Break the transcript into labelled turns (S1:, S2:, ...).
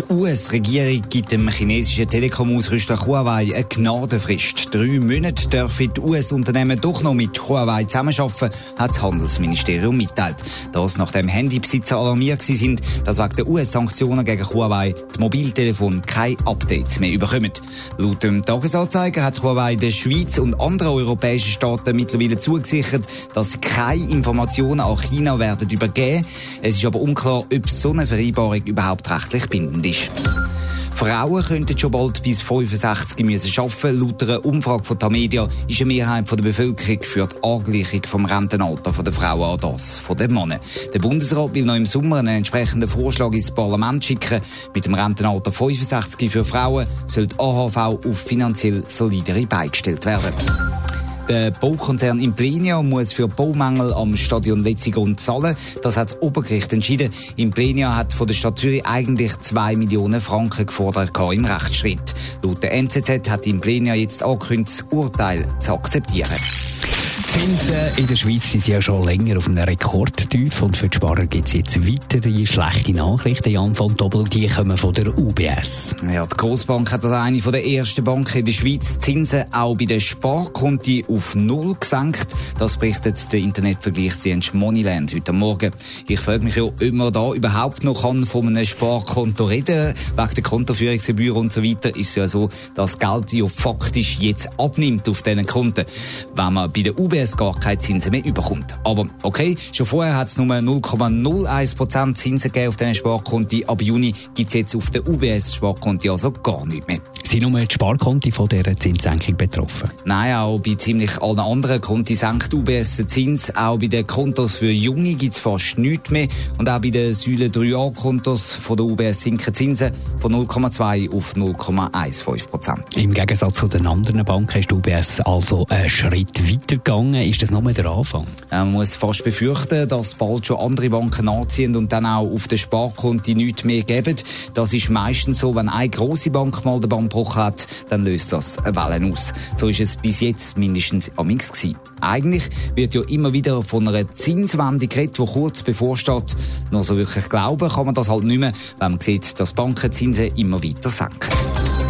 S1: Die US-Regierung gibt dem chinesischen Telekom-Ausrüster Huawei eine Gnadenfrist. Drei Monate dürfen die US-Unternehmen doch noch mit Huawei zusammenarbeiten, hat das Handelsministerium mitteilt. Das nachdem Handybesitzer alarmiert sind, dass wegen der US-Sanktionen gegen Huawei die Mobiltelefone keine Updates mehr bekommen. Laut dem Tagesanzeiger hat Huawei der Schweiz und anderen europäischen Staaten mittlerweile zugesichert, dass keine Informationen an China werden übergeben. Es ist aber unklar, ob so eine Vereinbarung überhaupt rechtlich bindend ist ist. Frauen könnten schon bald bis 65 müssen arbeiten. Laut einer Umfrage von Tamedia ist eine Mehrheit der Bevölkerung für die Angleichung vom Rentenalter der Frauen an das von den Männern. Der Bundesrat will noch im Sommer einen entsprechenden Vorschlag ins Parlament schicken. Mit dem Rentenalter 65 für Frauen soll die AHV auf finanziell solidere beigestellt werden. Der Baukonzern Implenia muss für Baumängel am Stadion Letzigrund zahlen. Das hat das Obergericht entschieden. Implenia hat von der Stadt Zürich eigentlich 2 Millionen Franken gefordert im Rechtsschritt. Laut der NZZ hat Implenia jetzt angekündigt, das Urteil zu akzeptieren.
S2: Zinsen in der Schweiz sind ja schon länger auf einem Rekordtief und für die Sparer gibt es jetzt weitere schlechte Nachrichten. Jan von Doppel, die kommen von der UBS.
S1: Ja, die Grossbank hat als eine der ersten Banken in der Schweiz Zinsen auch bei den Sparkonti auf Null gesenkt. Das berichtet der Internetvergleichsdienst Moneyland heute Morgen. Ich frage mich ja, ob man da überhaupt noch kann von einem Sparkonto reden Wegen der Kontoführungsgebühr und so weiter ist es ja so, dass Geld ja faktisch jetzt abnimmt auf diesen Konten. Wenn man bei der UBS UBS gar keine Zinsen mehr überkommt. Aber okay, schon vorher hat es nur 0,01% Zinsen gegeben auf diesen Sparkonti. Ab Juni gibt es jetzt auf den UBS-Sparkonti also gar nichts mehr.
S2: Sind nur die Sparkonti von dieser Zinssenkung betroffen?
S1: Nein, auch bei ziemlich allen anderen Konti senkt UBS den Zins. Auch bei den Kontos für Junge gibt es fast nichts mehr. Und auch bei den Säule 3a-Kontos von der UBS sinken Zinsen von 0,2 auf 0,15%
S2: Im Gegensatz zu den anderen Banken ist UBS also einen Schritt weiter gegangen. Ist das nur der Anfang?
S1: Man muss fast befürchten, dass bald schon andere Banken nachziehen und dann auch auf den Sparkonti nichts mehr geben. Das ist meistens so, wenn eine große Bank mal den Bandbruch hat, dann löst das Wellen aus. So ist es bis jetzt mindestens am gewesen. Eigentlich wird ja immer wieder von einer Zinswende geredet, die kurz bevorsteht. Noch so wirklich glauben kann man das halt nicht mehr, wenn man sieht, dass Bankenzinsen immer weiter senken.